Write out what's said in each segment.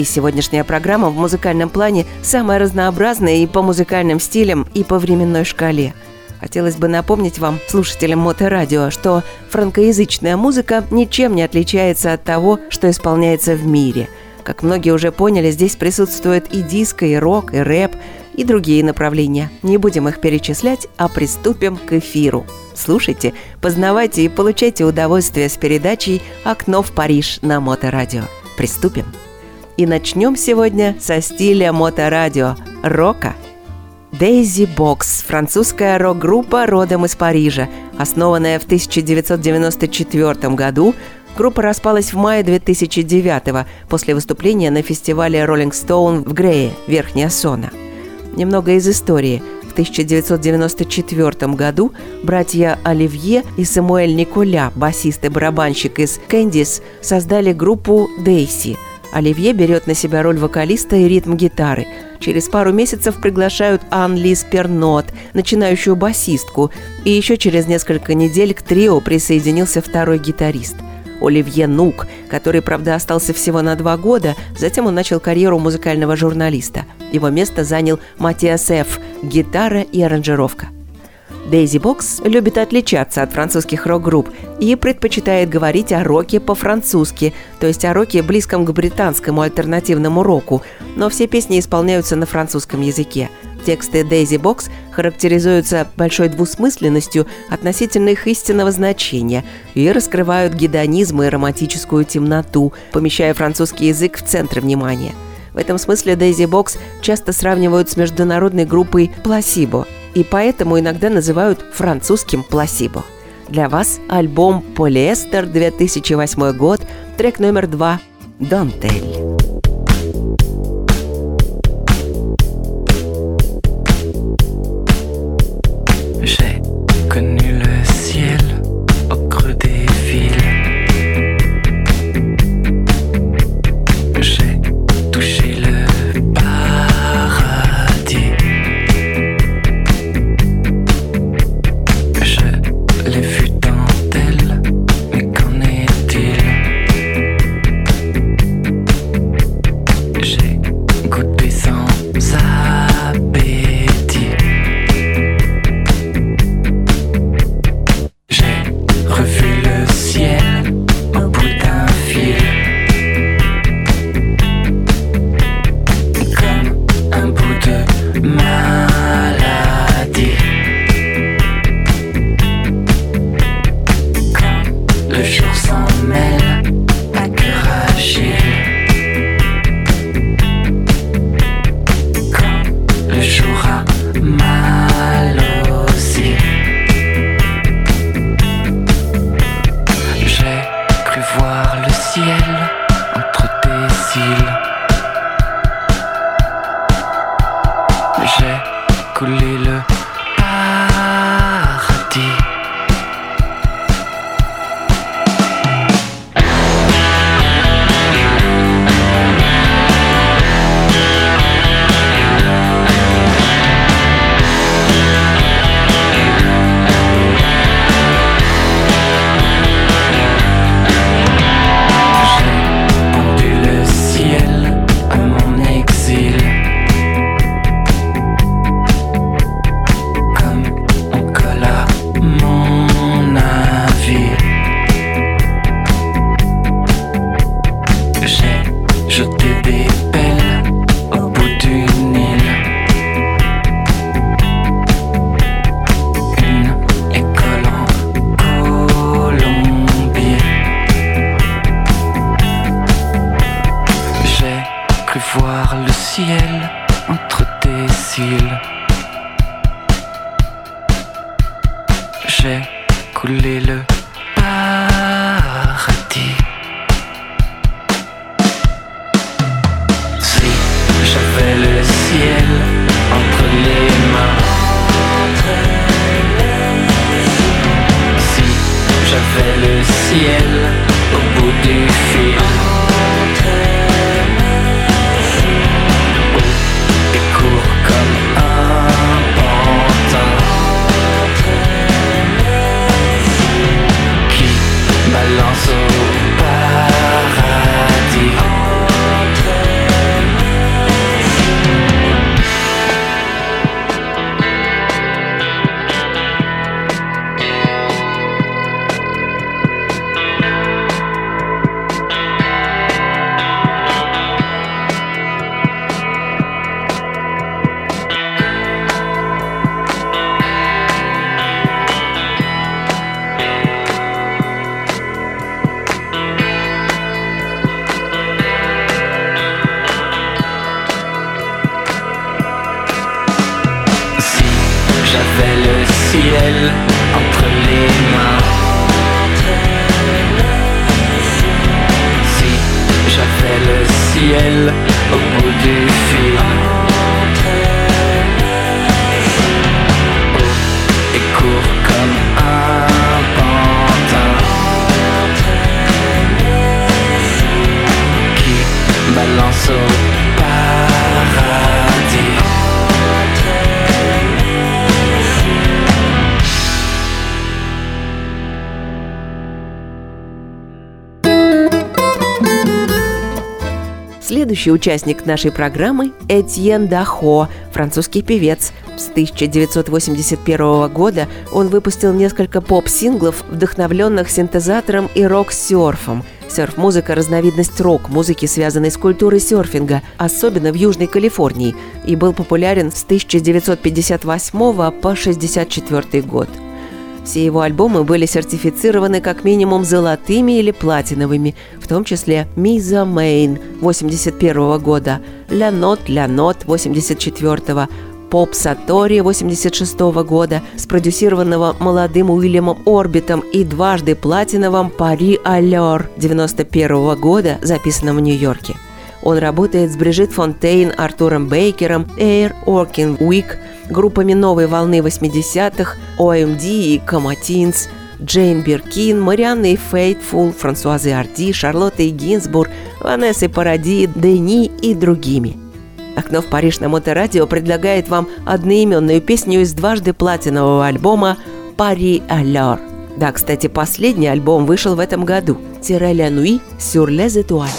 И сегодняшняя программа в музыкальном плане самая разнообразная и по музыкальным стилям, и по временной шкале – Хотелось бы напомнить вам, слушателям Моторадио, что франкоязычная музыка ничем не отличается от того, что исполняется в мире – как многие уже поняли, здесь присутствует и диско, и рок, и рэп, и другие направления. Не будем их перечислять, а приступим к эфиру. Слушайте, познавайте и получайте удовольствие с передачей «Окно в Париж» на Моторадио. Приступим. И начнем сегодня со стиля Моторадио – рока. Дейзи Бокс – французская рок-группа родом из Парижа, основанная в 1994 году – Группа распалась в мае 2009 после выступления на фестивале Rolling Stone в Грее, Верхняя Сона. Немного из истории. В 1994 году братья Оливье и Самуэль Николя, басист и барабанщик из «Кэндис», создали группу «Дейси». Оливье берет на себя роль вокалиста и ритм-гитары. Через пару месяцев приглашают Ан Лиз Пернот, начинающую басистку, и еще через несколько недель к трио присоединился второй гитарист – Оливье Нук, который, правда, остался всего на два года, затем он начал карьеру музыкального журналиста. Его место занял Матиас Ф. гитара и аранжировка. Дейзи Бокс любит отличаться от французских рок-групп и предпочитает говорить о роке по-французски, то есть о роке близком к британскому альтернативному року, но все песни исполняются на французском языке – Тексты Дейзи Бокс характеризуются большой двусмысленностью относительно их истинного значения и раскрывают гедонизм и романтическую темноту, помещая французский язык в центр внимания. В этом смысле Дейзи Бокс часто сравнивают с международной группой «Пласибо», и поэтому иногда называют французским «Пласибо». Для вас альбом «Полиэстер» 2008 год, трек номер два j'ai coulé le paradis. Si j'avais le ciel entre les mains, si j'avais le ciel au bout du fil. j'avais le ciel entre les mains. Si j'avais le ciel au bout du fil. Следующий участник нашей программы – Этьен Дахо, французский певец. С 1981 года он выпустил несколько поп-синглов, вдохновленных синтезатором и рок-серфом. Серф-музыка – разновидность рок-музыки, связанной с культурой серфинга, особенно в Южной Калифорнии, и был популярен с 1958 по 1964 год. Все его альбомы были сертифицированы как минимум золотыми или платиновыми, в том числе «Mythomane» 81 года, «Ля Нот, Ля Нот» 84 «Поп Сатори» 86 года, спродюсированного молодым Уильямом Орбитом и дважды платиновым «Пари Аллер» 91 года, записанном в Нью-Йорке. Он работает с Брижит Фонтейн, Артуром Бейкером, Air Working Week – группами новой волны 80-х, OMD и Коматинс, Джейн Биркин, Марианной Фейтфул, Франсуазы Арди, Шарлоттой Гинзбург, Ванессой Паради, Дени и другими. «Окно в Париж» на Моторадио предлагает вам одноименную песню из дважды платинового альбома «Пари Аллер». Да, кстати, последний альбом вышел в этом году «Тире ля нуи сюр лез этуаль».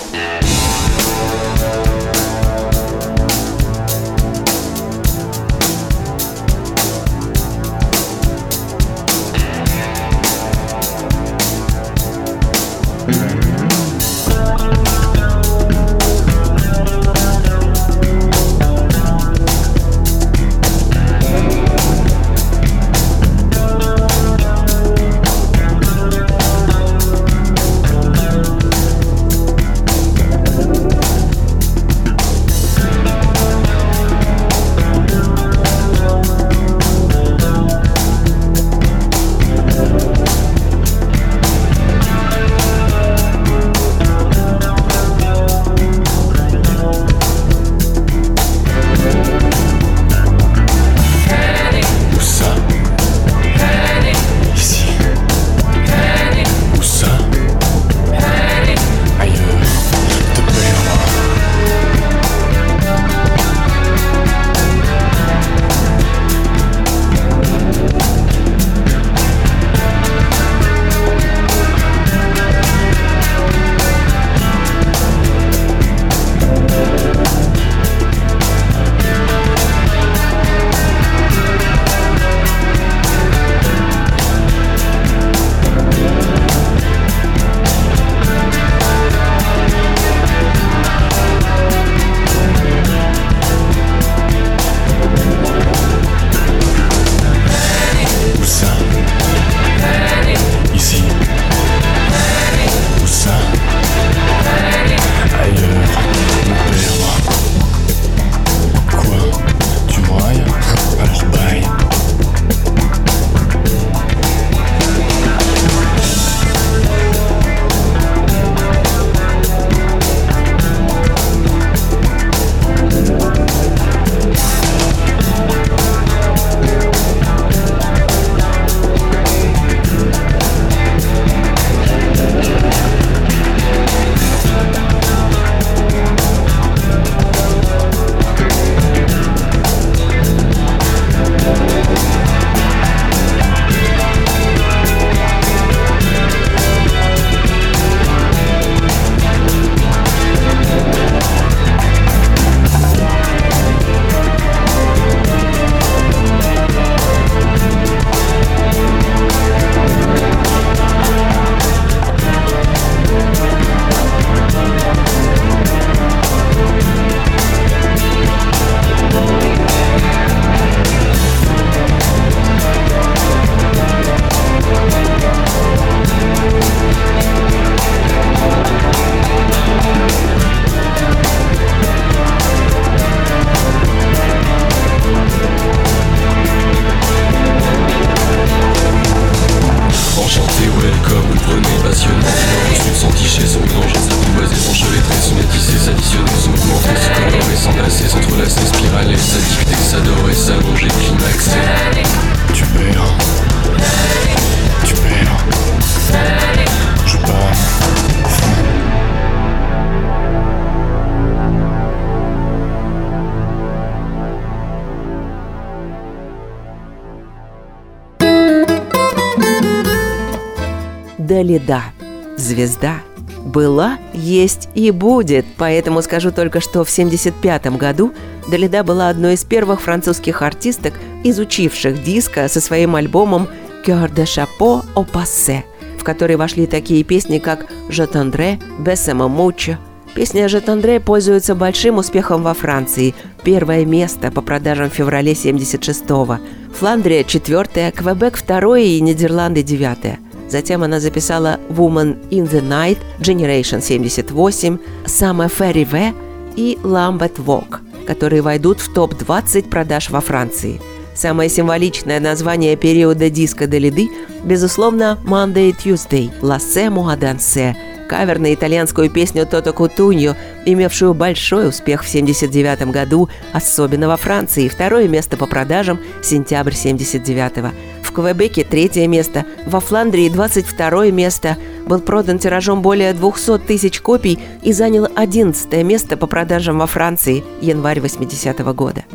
Звезда. Была, есть и будет. Поэтому скажу только, что в 1975 году Далида была одной из первых французских артисток, изучивших диско со своим альбомом «Cœur de chapeau au passé», в который вошли такие песни, как «Je tendrai», «Bessamo mucho». Песня «Je tendrai» пользуется большим успехом во Франции. Первое место по продажам в феврале 76-го. Фландрия – четвертое, Квебек – второе и Нидерланды – девятое. Затем она записала «Woman in the Night», «Generation 78», «Summer Fairy V» и «Lambeth Walk», которые войдут в топ-20 продаж во Франции. Самое символичное название периода диска Делиды, безусловно, «Monday Tuesday» «Лассе Муадансе», кавер на итальянскую песню «Тото Кутуньо», имевшую большой успех в 1979 году, особенно во Франции, второе место по продажам – сентябрь 1979 в Квебеке третье место, во Фландрии 22 место, был продан тиражом более 200 тысяч копий и занял 11 место по продажам во Франции январь 80 -го года.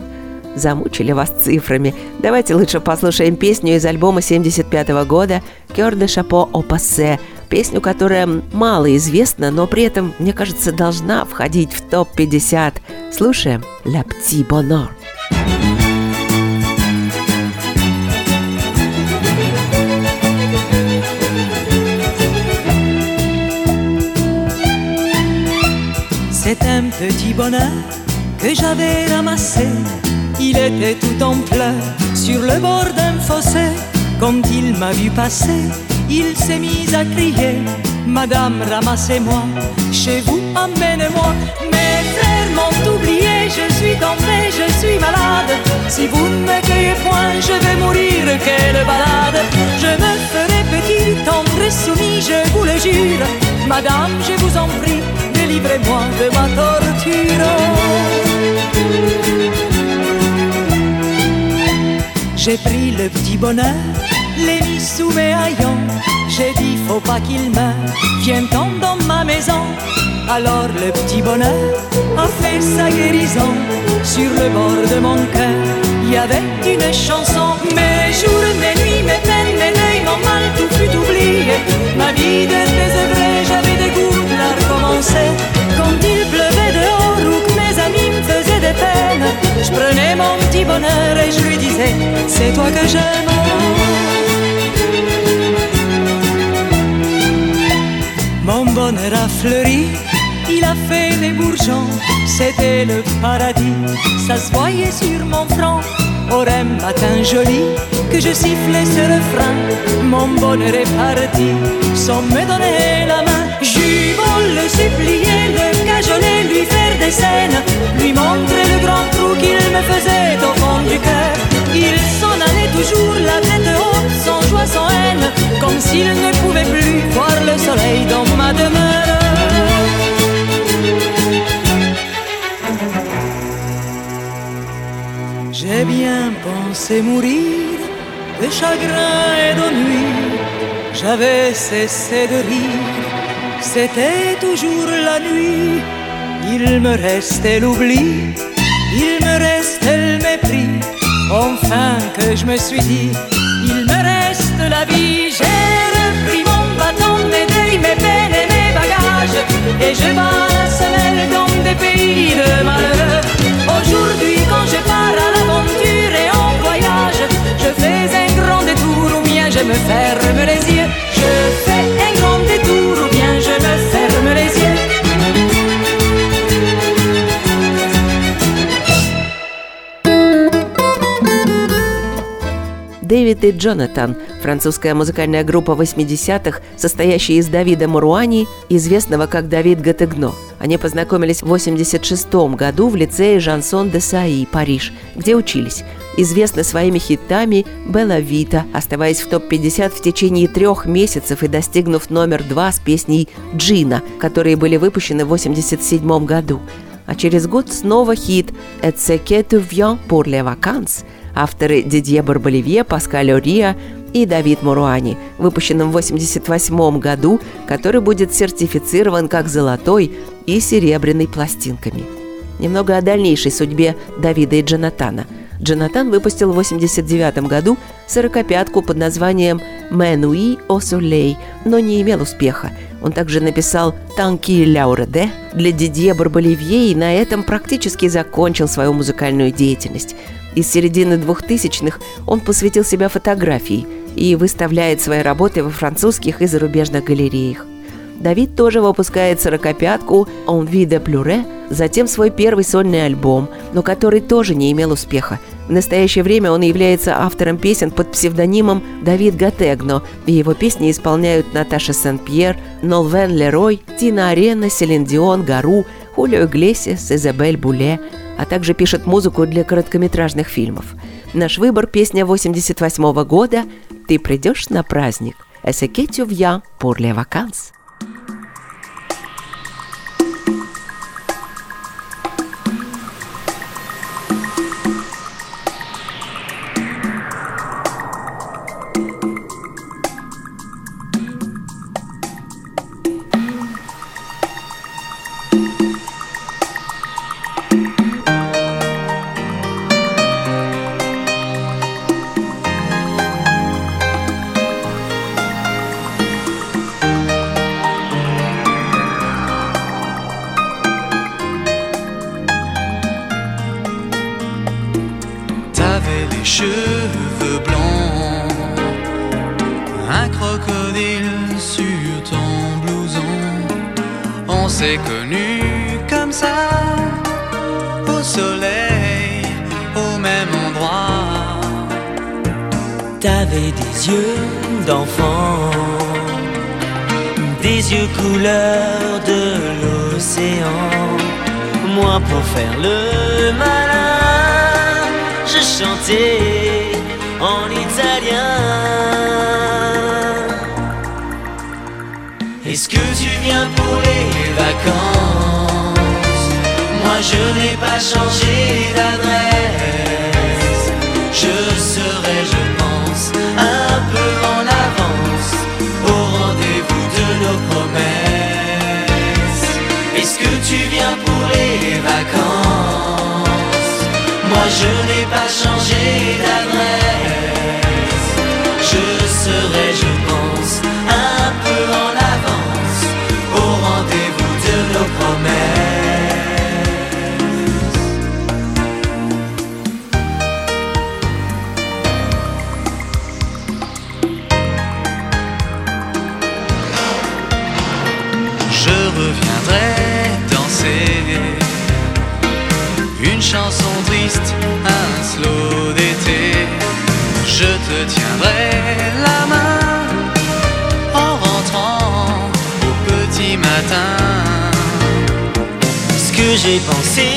Замучили вас цифрами. Давайте лучше послушаем песню из альбома 75 -го года «Кёр де шапо о пассе», песню, которая мало известна, но при этом, мне кажется, должна входить в топ-50. Слушаем «La Petit Bonheur». C'est un petit bonheur que j'avais ramassé. Il était tout en pleurs sur le bord d'un fossé. Quand il m'a vu passer, il s'est mis à crier Madame, ramassez-moi, chez vous, emmène-moi. Mes frères m'ont oublié, je suis tombé, je suis malade. Si vous ne me cueillez point, je vais mourir, quelle balade. Je me ferai petit, tendre et soumis, je vous le jure. Madame, je vous en prie, délivrez-moi de ma torture. J'ai pris le petit bonheur, l'ai mis sous mes haillons. J'ai dit, faut pas qu'il meure, viens-t'en dans ma maison. Alors le petit bonheur a fait sa guérison. Sur le bord de mon cœur, il y avait une chanson. Mes jours, mes nuits, mes peines, mes deuils, mon mal, tout fut oublié. Ma vie de désœuvrée, Quand il pleuvait dehors ou que mes amis me faisaient des peines, je prenais mon petit bonheur et je lui disais, c'est toi que j'aime. Mon bonheur a fleuri, il a fait des bourgeons, c'était le paradis, ça se voyait sur mon front. Au matin joli, que je sifflais ce refrain, mon bonheur est parti, sans me donner la main. Le supplier, le cajoler, lui faire des scènes, lui montrer le grand trou qu'il me faisait au fond du cœur. Il s'en allait toujours la tête haute, sans joie, sans haine, comme s'il ne pouvait plus voir le soleil dans ma demeure. J'ai bien pensé mourir de chagrin et d'ennui. J'avais cessé de rire, c'était toujours la nuit. Il me restait l'oubli, il me restait le mépris. Enfin que je me suis dit, il me reste la vie. J'ai repris mon bâton, mes deuils, mes peines et mes bagages. Et je bats la semelle dans des pays de malheur. Aujourd'hui, quand je pars à l'aventure et en voyage, je fais un grand détour ou bien je me ferme les yeux. Je fais un Дэвид и Джонатан – французская музыкальная группа 80-х, состоящая из Давида Маруани, известного как Давид Гатегно. Они познакомились в 86 году в лицее Жансон де Саи, Париж, где учились. Известны своими хитами «Белла Вита», оставаясь в топ-50 в течение трех месяцев и достигнув номер два с песней «Джина», которые были выпущены в 87 году. А через год снова хит «Et ce que tu viens pour les vacances», авторы Дидье Барболивье, Паскаль Ориа и Давид Муруани, выпущенном в 1988 году, который будет сертифицирован как золотой и серебряной пластинками. Немного о дальнейшей судьбе Давида и Джонатана. Джонатан выпустил в 1989 году сорокопятку под названием «Менуи о Солей», но не имел успеха. Он также написал «Танки Ляуреде» для Дидье Барболивье и на этом практически закончил свою музыкальную деятельность. Из середины 2000-х он посвятил себя фотографии и выставляет свои работы во французских и зарубежных галереях. Давид тоже выпускает сорокопятку «On vit de pleurer», затем свой первый сольный альбом, но который тоже не имел успеха. В настоящее время он является автором песен под псевдонимом Давид Гатегно, и его песни исполняют Наташа Сен-Пьер, Нолвен Лерой, Тина Арена, Селин Дион, Гару, Хулио Иглесиас, Изабель Буле, а также пишет музыку для короткометражных фильмов. Наш выбор – песня 88 года «Ты придешь на праздник» «Эсекетю в я pour les s'est connus comme ça, au soleil, au même endroit. T'avais des yeux d'enfant, des yeux couleur de l'océan. Moi pour faire le malin, je chantais en italien. Est-ce que viens pour les vacances Moi je n'ai pas changé d'adresse. Je serai, je pense, un peu en avance au rendez-vous de nos promesses. Est-ce que tu viens pour les vacances? Moi je n'ai pas changé d'adresse. Reviendrai danser une chanson triste, un slow d'été. Je te tiendrai la main en rentrant au petit matin. ce que j'ai pensé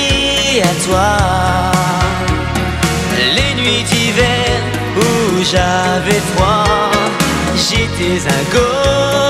à toi Les nuits d'hiver où j'avais froid J'étais un goéland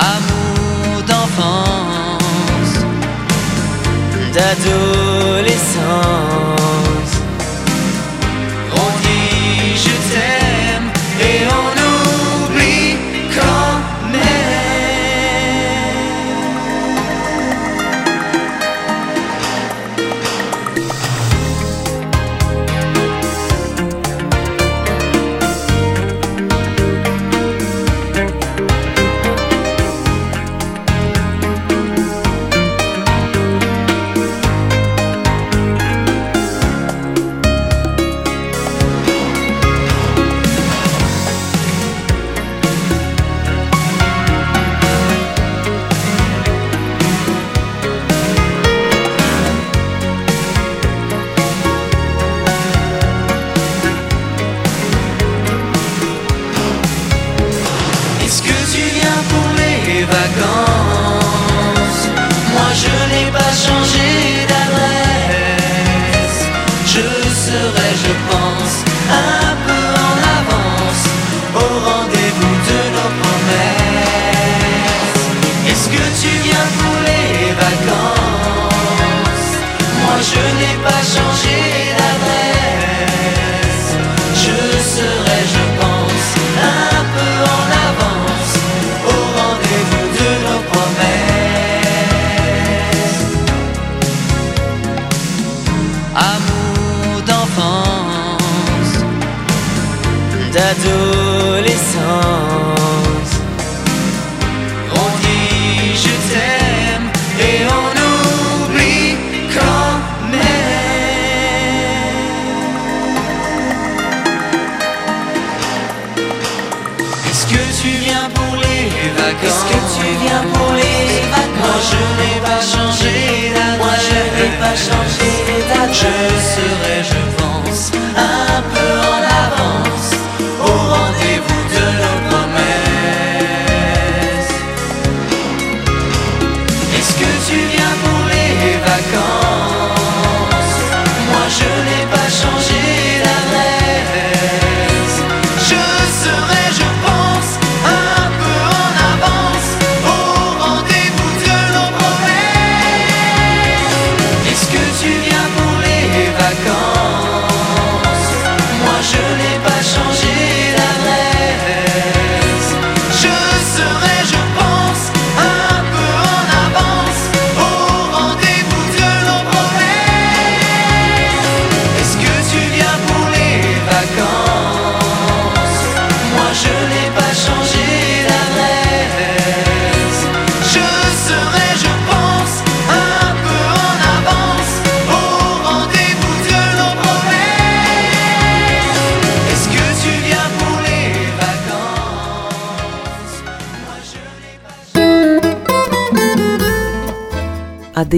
Amour d'enfance, d'adolescence.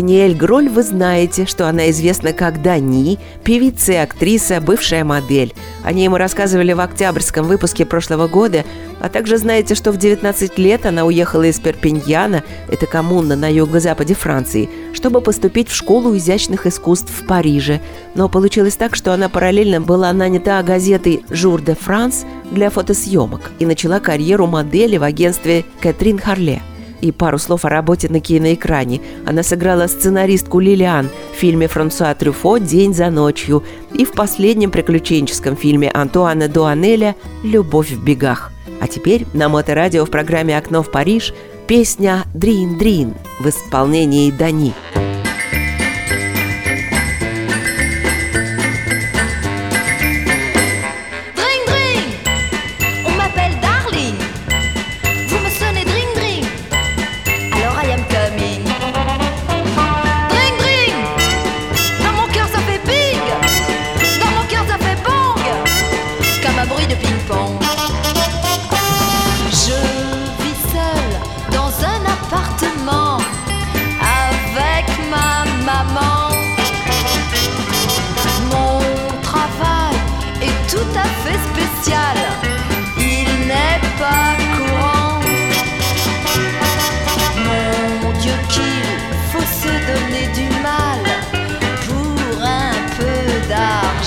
Даниэль Гроль вы знаете, что она известна как Дани, певица и актриса, бывшая модель. О ней мы рассказывали в октябрьском выпуске прошлого года, а также знаете, что в 19 лет она уехала из Перпиньяна, это коммуна на юго-западе Франции, чтобы поступить в школу изящных искусств в Париже. Но получилось так, что она параллельно была нанята газетой «Жур де Франс» для фотосъемок и начала карьеру модели в агентстве «Кэтрин Харле». И пару слов о работе на киноэкране. Она сыграла сценаристку Лилиан в фильме Франсуа Трюфо «День за ночью» и в последнем приключенческом фильме Антуана Дуанеля «Любовь в бегах». А теперь на Моторадио в программе «Окно в Париж» песня «Дрин Дрин» в исполнении Дани. Дани.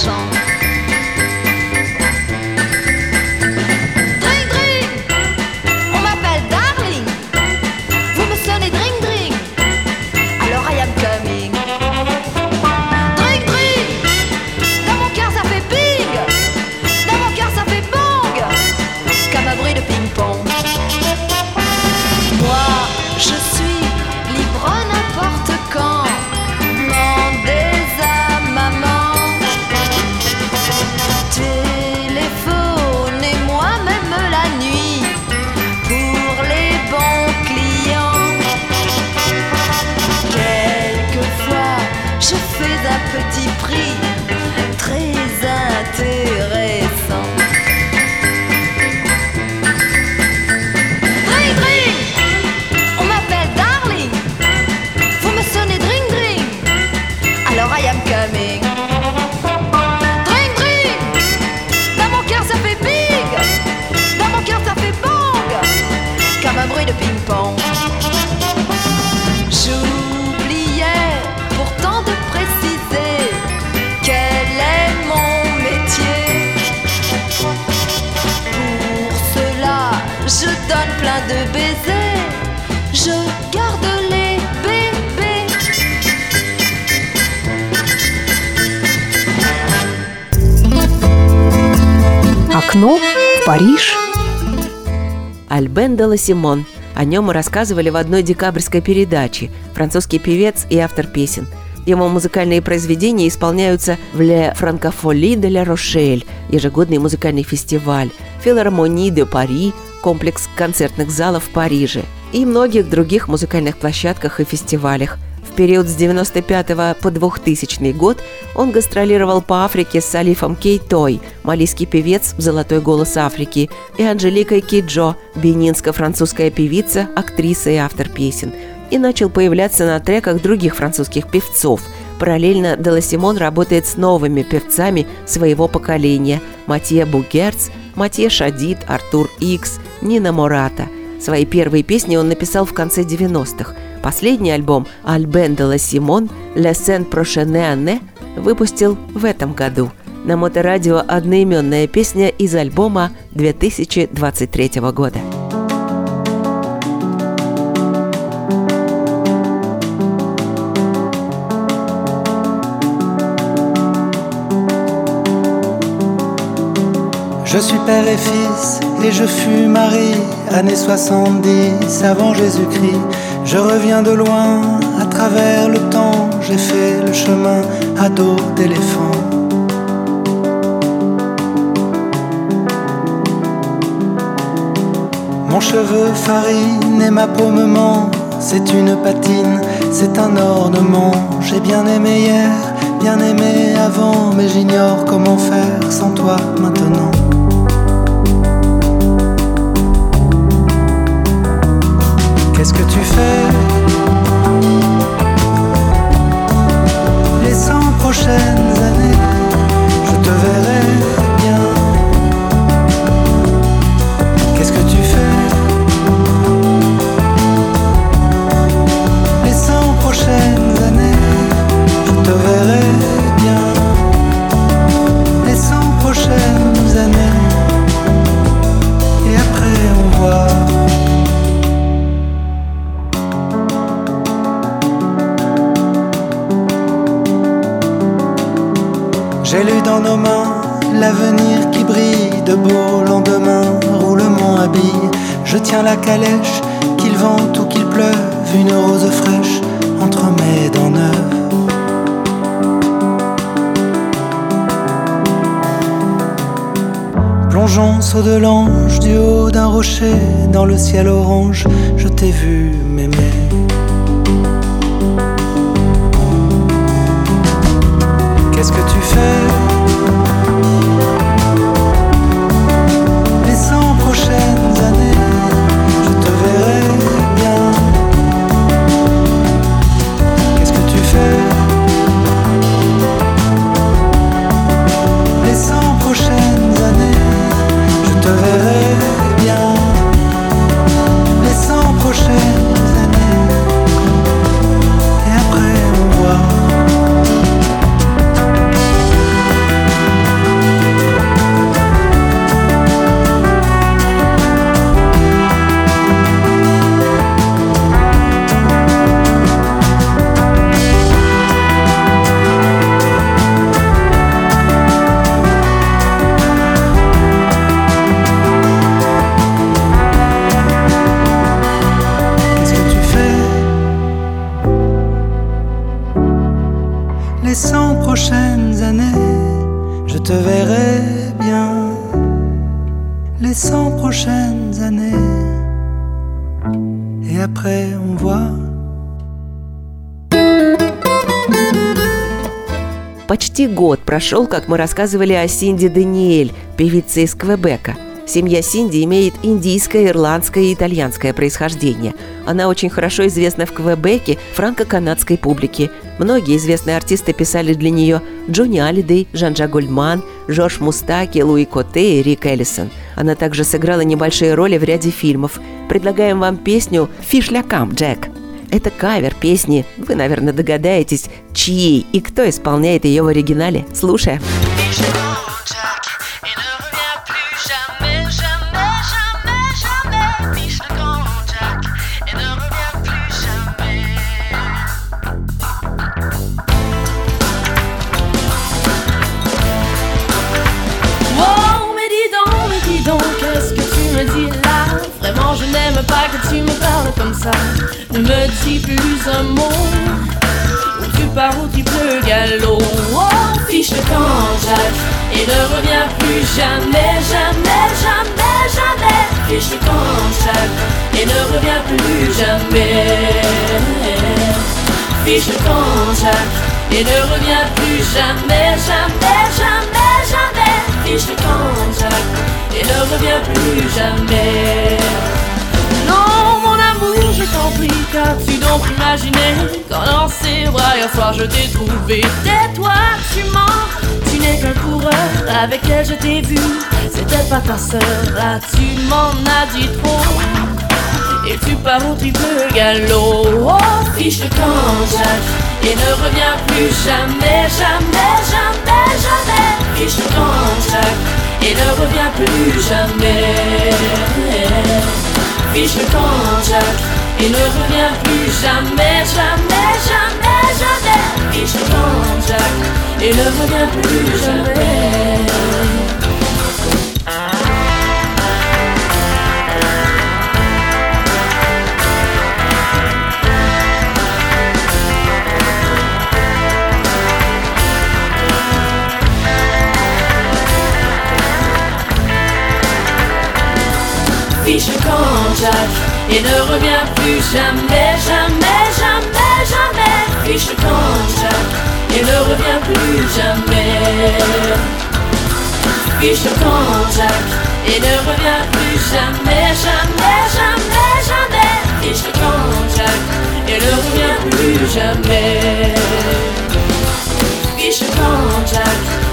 song Окно в Париж. Альбен де Симон. О нем мы рассказывали в одной декабрьской передаче. Французский певец и автор песен. Его музыкальные произведения исполняются в Ле Франкофоли де ля Рошель, ежегодный музыкальный фестиваль, Филармонии де Пари, комплекс концертных залов в Париже и многих других музыкальных площадках и фестивалях. В период с 95 по 2000 год он гастролировал по Африке с Алифом Кейтой, малийский певец «Золотой голос Африки», и Анжеликой Киджо, бенинско-французская певица, актриса и автор песен, и начал появляться на треках других французских певцов. Параллельно Деласимон работает с новыми певцами своего поколения – Матье Бугерц, Матье Шадид, Артур Икс, Нина Мората. Свои первые песни он написал в конце 90-х. Последний альбом «Альбен де ла Симон» «Le Saint Prochaine Année» выпустил в этом году. На моторадио одноименная песня из альбома 2023 года. Je suis père et fils et je fus mari, années 70 avant Jésus-Christ. Je reviens de loin, à travers le temps, j'ai fait le chemin à dos d'éléphant. Mon cheveu farine et ma peau me ment, c'est une patine, c'est un ornement. J'ai bien aimé hier, bien aimé avant, mais j'ignore comment faire sans toi maintenant. Qu'est-ce que tu fais Les cent prochaines années, dans le ciel orange, je t'ai vu прошел, как мы рассказывали о Синди Даниэль, певице из Квебека. Семья Синди имеет индийское, ирландское и итальянское происхождение. Она очень хорошо известна в Квебеке франко-канадской публике. Многие известные артисты писали для нее Джонни Алидей, Жан-Жак Гольдман, Жорж Мустаки, Луи Коте и Рик Эллисон. Она также сыграла небольшие роли в ряде фильмов. Предлагаем вам песню «Фиш ля кам, Джек». Это кавер песни. Вы, наверное, догадаетесь, чьей и кто исполняет ее в оригинале. Слушаем. Et ne reviens plus jamais, jamais, jamais, jamais. Camp Jack et ne reviens plus jamais. Camp Jack et ne reviens plus jamais, jamais, jamais, jamais. Camp Jack et ne reviens plus jamais. Non, mon amour, je t'en prie, qu'as-tu donc imaginé Quand dans ses bras hier soir je t'ai trouvé Tais-toi, tu mens, tu n'es qu'un coureur. Avec elle je t'ai vu, c'était pas ta sœur. Là tu m'en as dit trop. Et tu pars au triple galop. Oh, fiche le camp, Jack Et ne reviens plus jamais, jamais, jamais, jamais. Fiche le camp, Jack Et ne reviens plus jamais. Fiche le camp Jack Et ne reviens plus jamais, jamais, jamais, jamais. Fiche camp Jack Et ne reviens plus jamais. Fiche camp Jack Et ne reviens plus jamais, jamais, jamais, jamais camp Jack Et ne reviens plus jamais camp Jack Et ne reviens plus jamais, jamais, jamais, jamais camp Jack Et ne reviens plus jamais Fiche le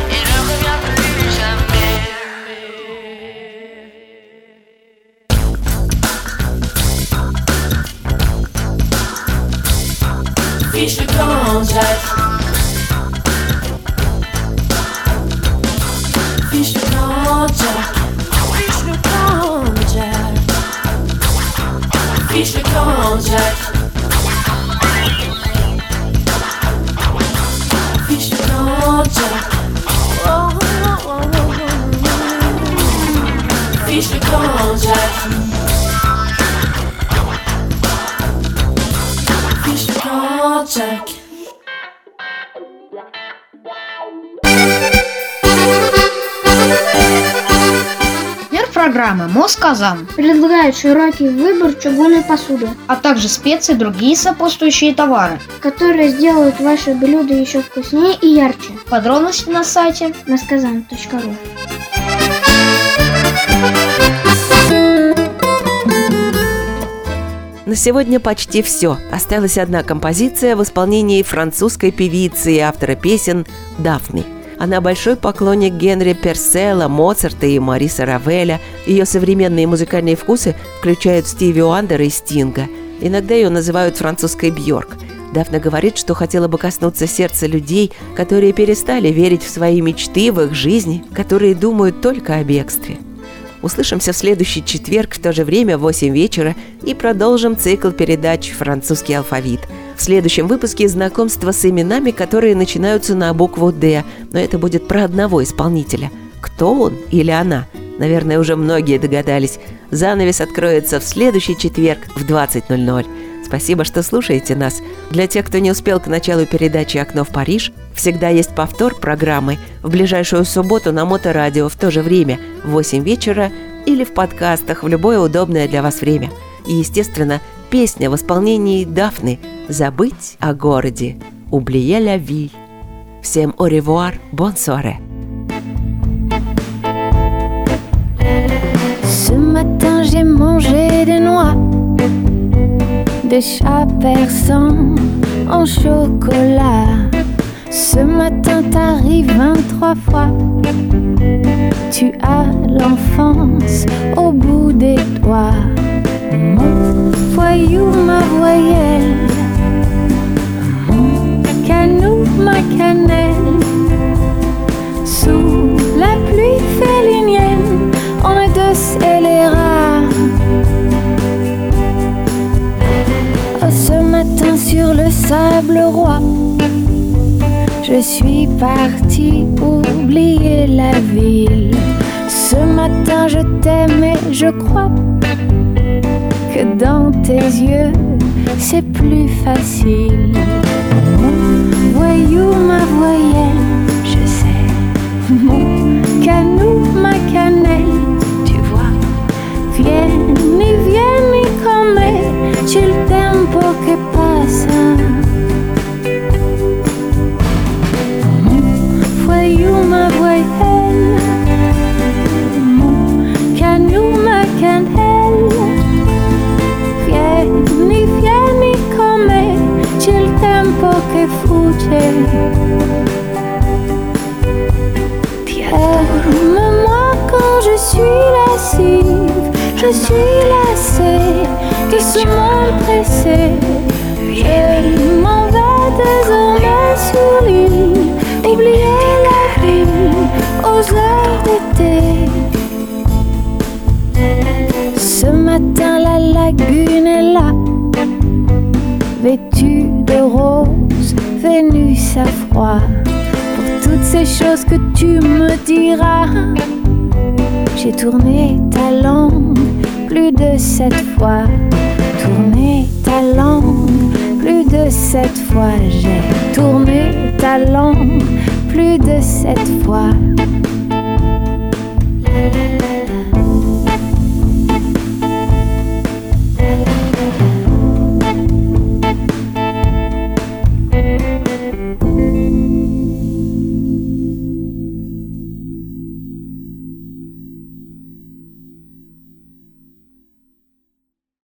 Jack программы Москазан, Предлагает широкий выбор чугунной посуды, а также специи и другие сопутствующие товары. которые сделают ваше блюдо еще вкуснее и ярче. Подробности на сайте Насказан.ру На сегодня почти все. Осталась одна композиция в исполнении французской певицы и автора песен Дафни. Она большой поклонник Генри Перселла, Моцарта и Мариса Равеля. Ее современные музыкальные вкусы включают Стиви Уандера и Стинга. Иногда ее называют французской Бьорк. Дафна говорит, что хотела бы коснуться сердца людей, которые перестали верить в свои мечты, в их жизни, которые думают только о бегстве. Услышимся в следующий четверг в то же время в 8 вечера и продолжим цикл передач «Французский алфавит». В следующем выпуске знакомство с именами, которые начинаются на букву «Д», но это будет про одного исполнителя. Кто он или она? Наверное, уже многие догадались. Занавес откроется в следующий четверг в 20.00. Спасибо, что слушаете нас. Для тех, кто не успел к началу передачи «Окно в Париж», всегда есть повтор программы в ближайшую субботу на Моторадио в то же время в 8 вечера или в подкастах в любое удобное для вас время. И, естественно, песня в исполнении Дафны «Забыть о городе» «Oublier la ville». Всем au revoir, bonne. Ce matin j'ai mangé des noix de chat persan en chocolat. Ce matin t'arrives 23 fois. Tu as l'enfance au bout des doigts. Mon voyou, ma voyelle. Mon canou, ma cannelle. Sous la pluie félinienne, on est deux scélérats. sur le sable roi. Je suis parti oublier la ville. Ce matin je t'aime et je crois que dans tes yeux c'est plus facile. Mon voyou, ma voyelle, je sais. Mon canou, ma cannelle, tu vois. Vieni, vieni con me, c'è il tempo che Voyons ma voix, elle. ma nous maquelle, Viens, viens, ni fier, ni. C'est le temps pour que frouillez. Pierre, me moi quand je suis lascive. Je suis lasse, qui suis mal. Je m'en vais désormais sur l'île, oublier la ville aux heures d'été. Ce matin, la lagune est là, vêtue de rose, Vénus à froid. Pour toutes ces choses que tu me diras, j'ai tourné ta langue plus de sept fois. Sept fois. J'ai tourné ta langue plus de sept fois.